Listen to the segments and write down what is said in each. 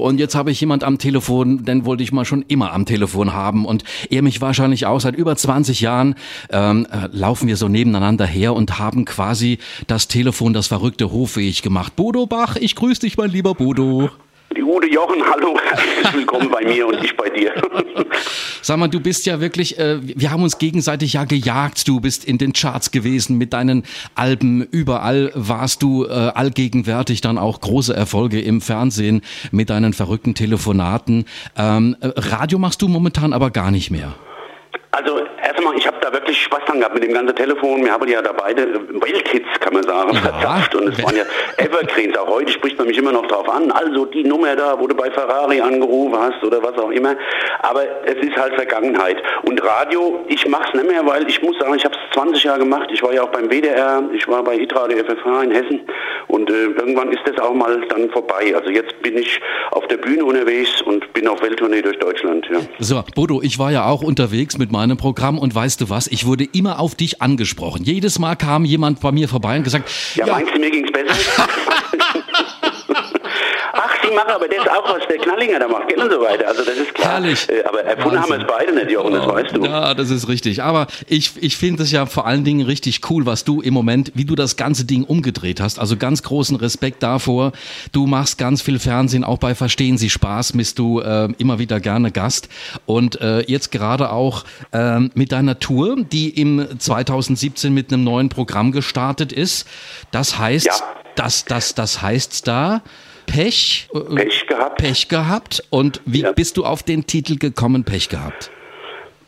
Und jetzt habe ich jemand am Telefon, den wollte ich mal schon immer am Telefon haben und er mich wahrscheinlich auch seit über 20 Jahren ähm, äh, laufen wir so nebeneinander her und haben quasi das Telefon, das verrückte hoffähig gemacht. Bodo Bach, ich grüße dich, mein lieber Bodo. Die Ude Jochen, hallo, herzlich willkommen bei mir und ich bei dir. Sag mal, du bist ja wirklich, äh, wir haben uns gegenseitig ja gejagt. Du bist in den Charts gewesen mit deinen Alben. Überall warst du äh, allgegenwärtig, dann auch große Erfolge im Fernsehen mit deinen verrückten Telefonaten. Ähm, äh, Radio machst du momentan aber gar nicht mehr. Also da wirklich Spaß dran gehabt mit dem ganzen Telefon. Wir haben ja da beide Welthits, kann man sagen, ja. verzapft. Und es waren ja Evergreens. Auch heute spricht man mich immer noch drauf an. Also die Nummer da, wo du bei Ferrari angerufen hast oder was auch immer. Aber es ist halt Vergangenheit. Und Radio, ich mache es nicht mehr, weil ich muss sagen, ich habe es 20 Jahre gemacht. Ich war ja auch beim WDR, ich war bei Hitradio FFH in Hessen. Und äh, irgendwann ist das auch mal dann vorbei. Also jetzt bin ich auf der Bühne unterwegs und bin auf Welttournee durch Deutschland. Ja. So, Bodo, ich war ja auch unterwegs mit meinem Programm und weißt du was, ich wurde immer auf dich angesprochen. Jedes Mal kam jemand bei mir vorbei und gesagt, ja, ja meinst du, mir ging's besser? Sie machen aber das auch, was der Knallinger da macht, und so weiter. Also das ist klar. Herrlich. Äh, aber erfunden haben wir es beide nicht, Jochen, das weißt du. Ja, das ist richtig. Aber ich, ich finde es ja vor allen Dingen richtig cool, was du im Moment, wie du das ganze Ding umgedreht hast. Also ganz großen Respekt davor. Du machst ganz viel Fernsehen, auch bei Verstehen Sie Spaß bist du äh, immer wieder gerne Gast. Und äh, jetzt gerade auch äh, mit deiner Tour, die im 2017 mit einem neuen Programm gestartet ist. Das heißt, ja. das, das, das heißt da, Pech, äh, Pech gehabt. Pech gehabt. Und wie ja. bist du auf den Titel gekommen, Pech gehabt?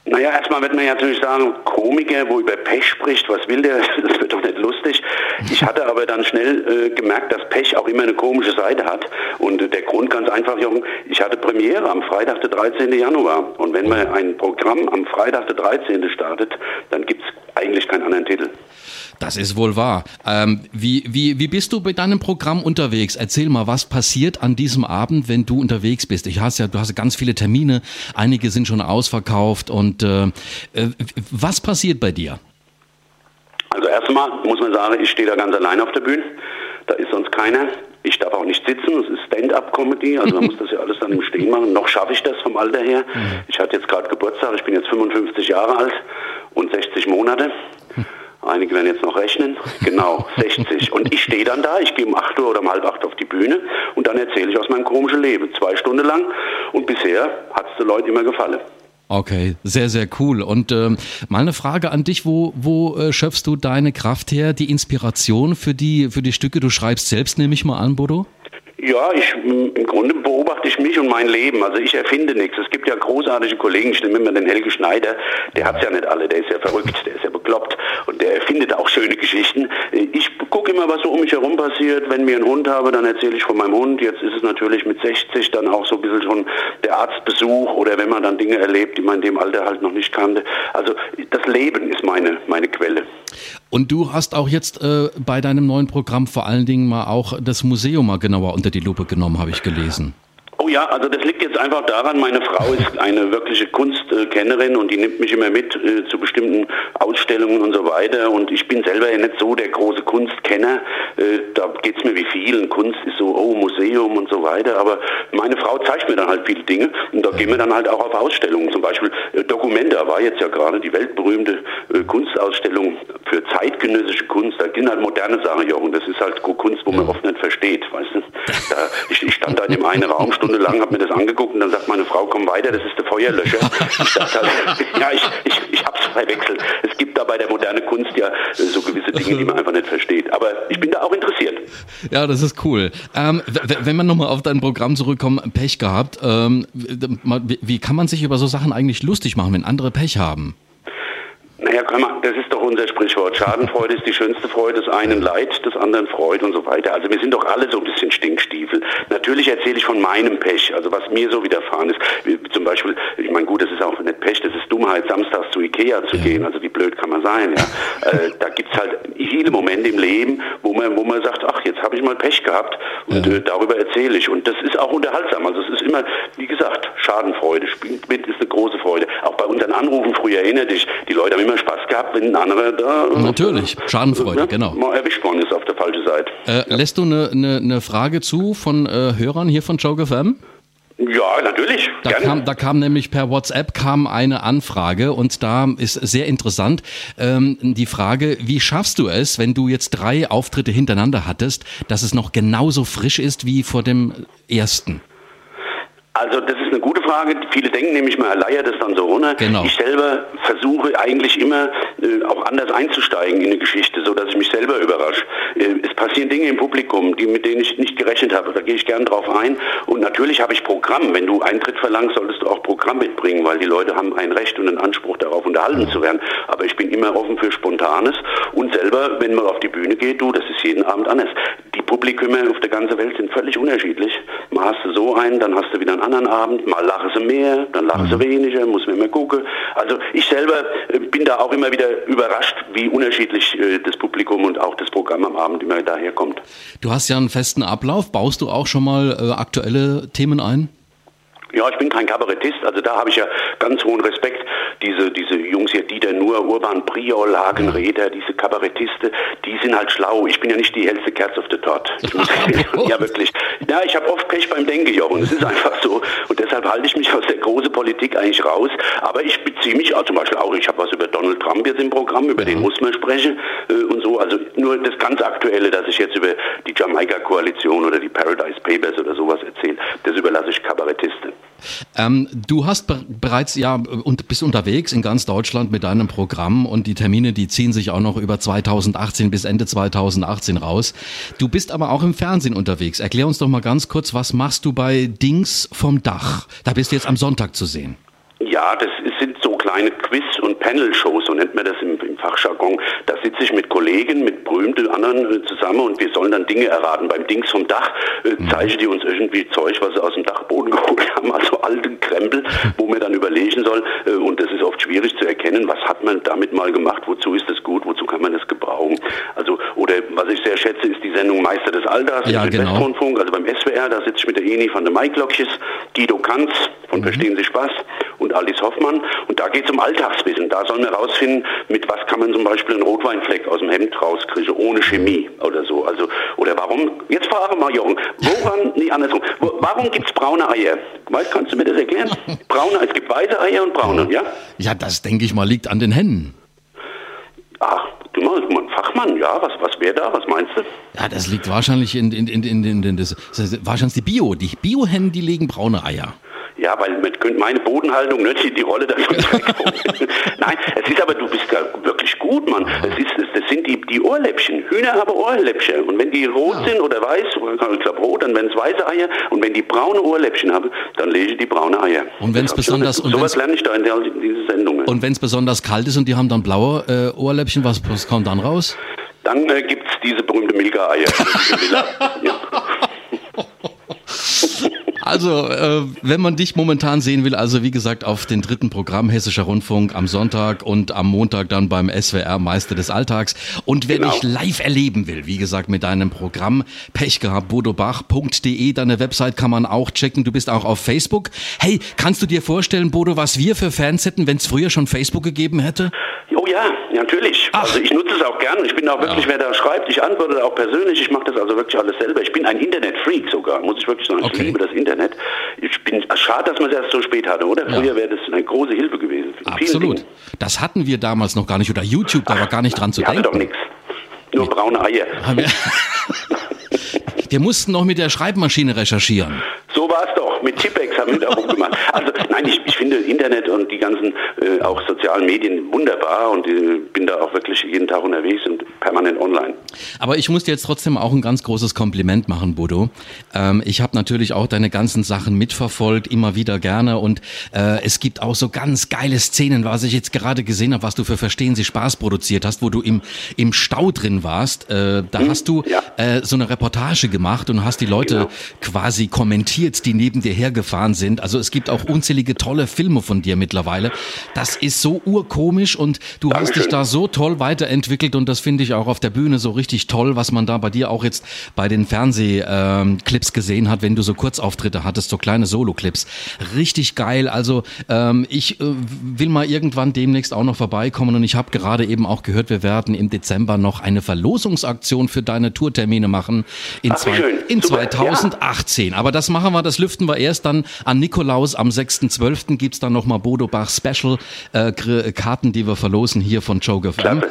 Naja, erstmal wird man ja natürlich sagen, Komiker, wo über Pech spricht, was will der? Das wird doch nicht lustig. Ich hatte aber dann schnell äh, gemerkt, dass Pech auch immer eine komische Seite hat. Und äh, der Grund ganz einfach, Jochen, ich hatte Premiere am Freitag, der 13. Januar. Und wenn man ein Programm am Freitag, der 13. startet, dann gibt es eigentlich keinen anderen Titel. Das ist wohl wahr. Ähm, wie, wie, wie bist du bei deinem Programm unterwegs? Erzähl mal, was passiert an diesem Abend, wenn du unterwegs bist? Ich hast ja, du hast ganz viele Termine, einige sind schon ausverkauft und äh, äh, was passiert bei dir? Also erstmal muss man sagen, ich stehe da ganz allein auf der Bühne. Da ist sonst keiner. Ich darf auch nicht sitzen, es ist Stand-up-Comedy, also man muss das ja alles dann im Stehen machen. Noch schaffe ich das vom Alter her. Mhm. Ich hatte jetzt gerade Geburtstag, ich bin jetzt 55 Jahre alt und 60 Monate. Einige werden jetzt noch rechnen. Genau, 60. Und ich stehe dann da, ich gehe um 8 Uhr oder um halb 8 auf die Bühne und dann erzähle ich aus meinem komischen Leben. Zwei Stunden lang. Und bisher hat es den Leuten immer gefallen. Okay, sehr, sehr cool. Und ähm, mal eine Frage an dich, wo, wo äh, schöpfst du deine Kraft her, die Inspiration für die, für die Stücke? Du schreibst selbst, nehme ich mal an, Bodo? Ja, ich, im Grunde beobachte ich mich und mein Leben. Also ich erfinde nichts. Es gibt ja großartige Kollegen, ich nehme immer den Helge Schneider, der hat es ja nicht alle, der ist ja verrückt, der ist ja bekloppt und der erfindet auch schöne Geschichten. Ich gucke immer, was so um mich herum passiert. Wenn wir einen Hund habe, dann erzähle ich von meinem Hund. Jetzt ist es natürlich mit 60 dann auch so ein bisschen schon der Arztbesuch oder wenn man dann Dinge erlebt, die man in dem Alter halt noch nicht kannte. Also das Leben ist meine, meine Quelle. Und du hast auch jetzt äh, bei deinem neuen Programm vor allen Dingen mal auch das Museum mal genauer unter die Lupe genommen, habe ich gelesen. Ja, also das liegt jetzt einfach daran, meine Frau ist eine wirkliche Kunstkennerin und die nimmt mich immer mit äh, zu bestimmten Ausstellungen und so weiter. Und ich bin selber ja nicht so der große Kunstkenner. Äh, da geht es mir wie vielen. Kunst ist so, oh, Museum und so weiter. Aber meine Frau zeigt mir dann halt viele Dinge und da gehen wir dann halt auch auf Ausstellungen. Zum Beispiel äh, Documenta war jetzt ja gerade die weltberühmte äh, Kunstausstellung für zeitgenössische Kunst. Da sind halt moderne Sachen, Jochen. Das ist halt Kunst, wo man oft nicht versteht, weißt du. Da, ich, ich stand da in dem einen Raum, stundenlang, habe mir das angeguckt und dann sagt meine Frau, komm weiter, das ist der Feuerlöscher. Ich dachte halt, ja, ich, ich, ich habe es verwechselt. Es gibt da bei der modernen Kunst ja so gewisse Dinge, die man einfach nicht versteht. Aber ich bin da auch interessiert. Ja, das ist cool. Ähm, wenn man nochmal auf dein Programm zurückkommt, Pech gehabt, ähm, wie kann man sich über so Sachen eigentlich lustig machen, wenn andere Pech haben? Naja, das ist doch unser Sprichwort. Schadenfreude ist die schönste Freude, des einen Leid, des anderen Freude und so weiter. Also wir sind doch alle so ein bisschen Stinkstiefel. Natürlich erzähle ich von meinem Pech, also was mir so widerfahren ist. Zum Beispiel, ich meine, gut, das ist auch nicht Pech, das ist Dummheit, samstags zu Ikea zu gehen. Also wie blöd kann man sein, ja. äh, da gibt's halt viele Momente im Leben, wo man, wo man sagt, ach, jetzt habe ich mal Pech gehabt und äh, darüber erzähle ich. Und das ist auch unterhaltsam. Also es ist immer, wie gesagt, Schadenfreude. Spielt mit ist eine große Freude. Auch bei unseren Anrufen früher erinnere dich, die Leute haben immer Spaß gehabt, wenn ein anderer da. Natürlich, Schadenfreude, ne, genau. Mal erwischt worden ist auf der falschen Seite. Äh, ja. Lässt du eine ne, ne Frage zu von äh, Hörern hier von Joke FM? Ja, natürlich. Da kam, da kam nämlich per WhatsApp kam eine Anfrage und da ist sehr interessant ähm, die Frage, wie schaffst du es, wenn du jetzt drei Auftritte hintereinander hattest, dass es noch genauso frisch ist wie vor dem ersten? Also das ist eine gute Frage. Viele denken nämlich, man leiert das dann so runter. Genau. Ich selber versuche eigentlich immer äh, auch anders einzusteigen in eine Geschichte, so dass ich mich selber überrasche. Äh, es passieren Dinge im Publikum, die, mit denen ich nicht gerechnet habe. Da gehe ich gern drauf ein. Und natürlich habe ich Programm. Wenn du Eintritt verlangst, solltest du auch Programm mitbringen, weil die Leute haben ein Recht und einen Anspruch darauf, unterhalten zu werden. Aber ich bin immer offen für Spontanes und selber, wenn man auf die Bühne geht, du, das ist jeden Abend anders. Publikum auf der ganzen Welt sind völlig unterschiedlich. Mal hast du so einen, dann hast du wieder einen anderen Abend. Mal lachen sie mehr, dann lachen sie weniger, muss man immer gucken. Also ich selber äh, bin da auch immer wieder überrascht, wie unterschiedlich äh, das Publikum und auch das Programm am Abend immer daherkommt. Du hast ja einen festen Ablauf. Baust du auch schon mal äh, aktuelle Themen ein? Ja, ich bin kein Kabarettist, also da habe ich ja ganz hohen Respekt. Diese, diese Jungs hier, Dieter Nuhr, Urban Priol, Hagen Reder, diese Kabarettiste, die sind halt schlau. Ich bin ja nicht die hellste Kerze auf der Torte. Ja, wirklich. Ja, ich habe oft Pech beim Denken, Jochen. Es ist einfach so. Und deshalb halte ich mich aus der großen Politik eigentlich raus. Aber ich beziehe mich auch zum Beispiel auch, ich habe was über Donald Trump jetzt im Programm, über ja. den muss man sprechen äh, und so. Also nur das ganz Aktuelle, dass ich jetzt über die Jamaika-Koalition oder die Paradise Papers oder sowas erzähle, das überlasse ich Kabarettisten. Ähm, du hast be bereits ja und bist unterwegs in ganz Deutschland mit deinem Programm und die Termine, die ziehen sich auch noch über 2018 bis Ende 2018 raus. Du bist aber auch im Fernsehen unterwegs. Erklär uns doch mal ganz kurz, was machst du bei Dings vom Dach? Da bist du jetzt am Sonntag zu sehen. Ja, das sind so kleine Quiz- und Panel-Shows, so nennt man das im, im Fachjargon. Da sitze ich mit Kollegen, mit berühmten anderen äh, zusammen und wir sollen dann Dinge erraten. Beim Dings vom Dach äh, mhm. zeigen die uns irgendwie Zeug, was sie aus dem Dachboden geholt haben, also alten Krempel, wo man dann überlegen soll. Äh, und das ist oft schwierig zu erkennen, was hat man damit mal gemacht, wozu ist das gut, wozu kann man das gebrauchen. Also, oder was ich sehr schätze, ist die Sendung Meister des Alters ja, im genau. Also beim SWR, da sitze ich mit der Eni von der Maiklokjes, Guido Kanz von mhm. Verstehen Sie Spaß und Alice Hoffmann. Und da geht es um Alltagswissen. Da sollen wir rausfinden, mit was kann man zum Beispiel einen Rotweinfleck aus dem Hemd rauskriegen, ohne Chemie oder so. Also, oder warum, jetzt frage mal Jochen, woran, nee, andersrum, wo, warum gibt es braune Eier? Weißt, kannst du mir das erklären? Braune, es gibt weiße Eier und braune, ja? Ja, das denke ich mal liegt an den Hennen. Ach, du mal, Fachmann, ja, was, was wäre da, was meinst du? Ja, das liegt wahrscheinlich in, in, in, in, in, in das, das wahrscheinlich die Bio, die Bio-Hennen, die legen braune Eier. Ja, weil mit meine Bodenhaltung nicht die, die Rolle davon Nein, es ist aber, du bist da wirklich gut, Mann. Es ist, das sind die, die Ohrläppchen. Hühner haben Ohrläppchen. Und wenn die rot ja. sind oder weiß, ich glaube rot, dann werden es weiße Eier. Und wenn die braune Ohrläppchen haben, dann lege ich die braune Eier. Und wenn es besonders... So, sowas lerne ich da in, der, in dieser Sendung. Und wenn es besonders kalt ist und die haben dann blaue äh, Ohrläppchen, was, was kommt dann raus? Dann äh, gibt es diese berühmte Milka-Eier. ja. Also, äh, wenn man dich momentan sehen will, also wie gesagt, auf den dritten Programm Hessischer Rundfunk am Sonntag und am Montag dann beim SWR Meister des Alltags. Und wer genau. dich live erleben will, wie gesagt, mit deinem Programm Pech gehabt, bodobach.de, deine Website kann man auch checken. Du bist auch auf Facebook. Hey, kannst du dir vorstellen, Bodo, was wir für Fans hätten, wenn es früher schon Facebook gegeben hätte? Oh ja, natürlich. Ach. Also ich nutze es auch gern. Ich bin auch wirklich, ja. wer da schreibt, ich antworte auch persönlich. Ich mache das also wirklich alles selber. Ich bin ein Internetfreak sogar, muss ich wirklich sagen. Okay. Ich liebe das Internet. Ich bin schade, dass man es erst so spät hatte, oder? Früher ja. wäre das eine große Hilfe gewesen. Absolut. Das hatten wir damals noch gar nicht. Oder YouTube, da war gar nicht dran zu denken. doch nichts. Nur braune Eier. Wir mussten noch mit der Schreibmaschine recherchieren. So war es doch. Mit Tippex haben wir da rumgemacht. Nein, ich, ich finde Internet und die ganzen äh, auch sozialen Medien wunderbar und äh, bin da auch wirklich jeden Tag unterwegs und permanent online. Aber ich muss dir jetzt trotzdem auch ein ganz großes Kompliment machen, Bodo. Ähm, ich habe natürlich auch deine ganzen Sachen mitverfolgt, immer wieder gerne und äh, es gibt auch so ganz geile Szenen, was ich jetzt gerade gesehen habe, was du für Verstehen Sie Spaß produziert hast, wo du im, im Stau drin warst. Äh, da hm, hast du ja. äh, so eine Reportage gemacht und hast die Leute genau. quasi kommentiert, die neben dir hergefahren sind. Also es gibt auch unzählige tolle Filme von dir mittlerweile. Das ist so urkomisch und du Dankeschön. hast dich da so toll weiterentwickelt und das finde ich auch auf der Bühne so richtig toll, was man da bei dir auch jetzt bei den Fernsehclips gesehen hat, wenn du so Kurzauftritte hattest, so kleine Solo-Clips. Richtig geil. Also ähm, ich äh, will mal irgendwann demnächst auch noch vorbeikommen und ich habe gerade eben auch gehört, wir werden im Dezember noch eine Verlosungsaktion für deine Tourtermine machen in, Ach, zwei, in 2018. Ja. Aber das machen wir, das lüften wir erst dann an Nikolaus. Am 6.12. gibt es dann nochmal Bodo Bach Special äh, Karten, die wir verlosen hier von Joke FM.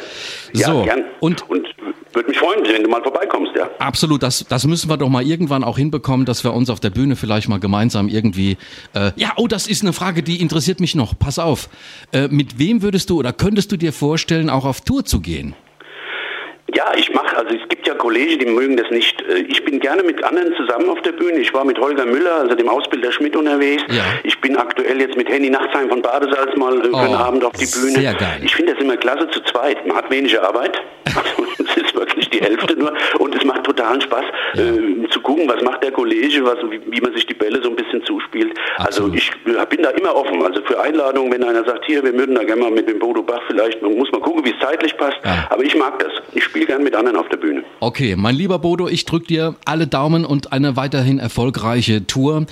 Ja, so, gern. und, und würde mich freuen, wenn du mal vorbeikommst, ja. Absolut, das, das müssen wir doch mal irgendwann auch hinbekommen, dass wir uns auf der Bühne vielleicht mal gemeinsam irgendwie. Äh, ja, oh, das ist eine Frage, die interessiert mich noch. Pass auf. Äh, mit wem würdest du oder könntest du dir vorstellen, auch auf Tour zu gehen? Ja, ich mache, also es gibt ja Kollegen, die mögen das nicht. Äh, ich bin gerne mit anderen zusammen auf der Bühne. Ich war mit Holger Müller, also dem Ausbilder Schmidt unterwegs. Ja. Ich bin aktuell jetzt mit Henny Nachtsheim von Badesalz mal äh, oh, für einen Abend auf die Bühne. Sehr geil. Ich finde das immer klasse zu zweit. Man hat weniger Arbeit. wirklich die Hälfte nur und es macht totalen Spaß ja. äh, zu gucken, was macht der Kollege, was, wie, wie, man sich die Bälle so ein bisschen zuspielt. Also Absolut. Also ich äh, bin da immer offen. Also für Einladungen, wenn einer sagt, hier, wir würden da gerne mal mit dem Bodo Bach vielleicht, man muss mal gucken, wie es zeitlich passt. Ja. Aber ich mag das. Ich spiele gern mit anderen auf der Bühne. Okay, mein lieber Bodo, ich drücke dir alle Daumen und eine weiterhin erfolgreiche Tour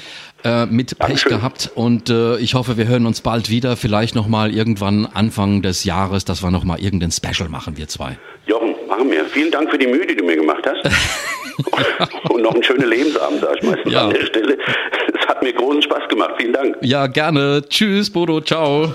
äh, mit Pech gehabt und äh, ich hoffe, wir hören uns bald wieder, vielleicht nochmal irgendwann Anfang des Jahres, dass wir nochmal irgendein Special machen, wir zwei. Jochen, machen wir. Vielen Dank für die Mühe, die du mir gemacht hast. und noch einen schönen Lebensabend, sag ich meistens ja. an der Stelle. Es hat mir großen Spaß gemacht. Vielen Dank. Ja, gerne. Tschüss, Bodo. Ciao.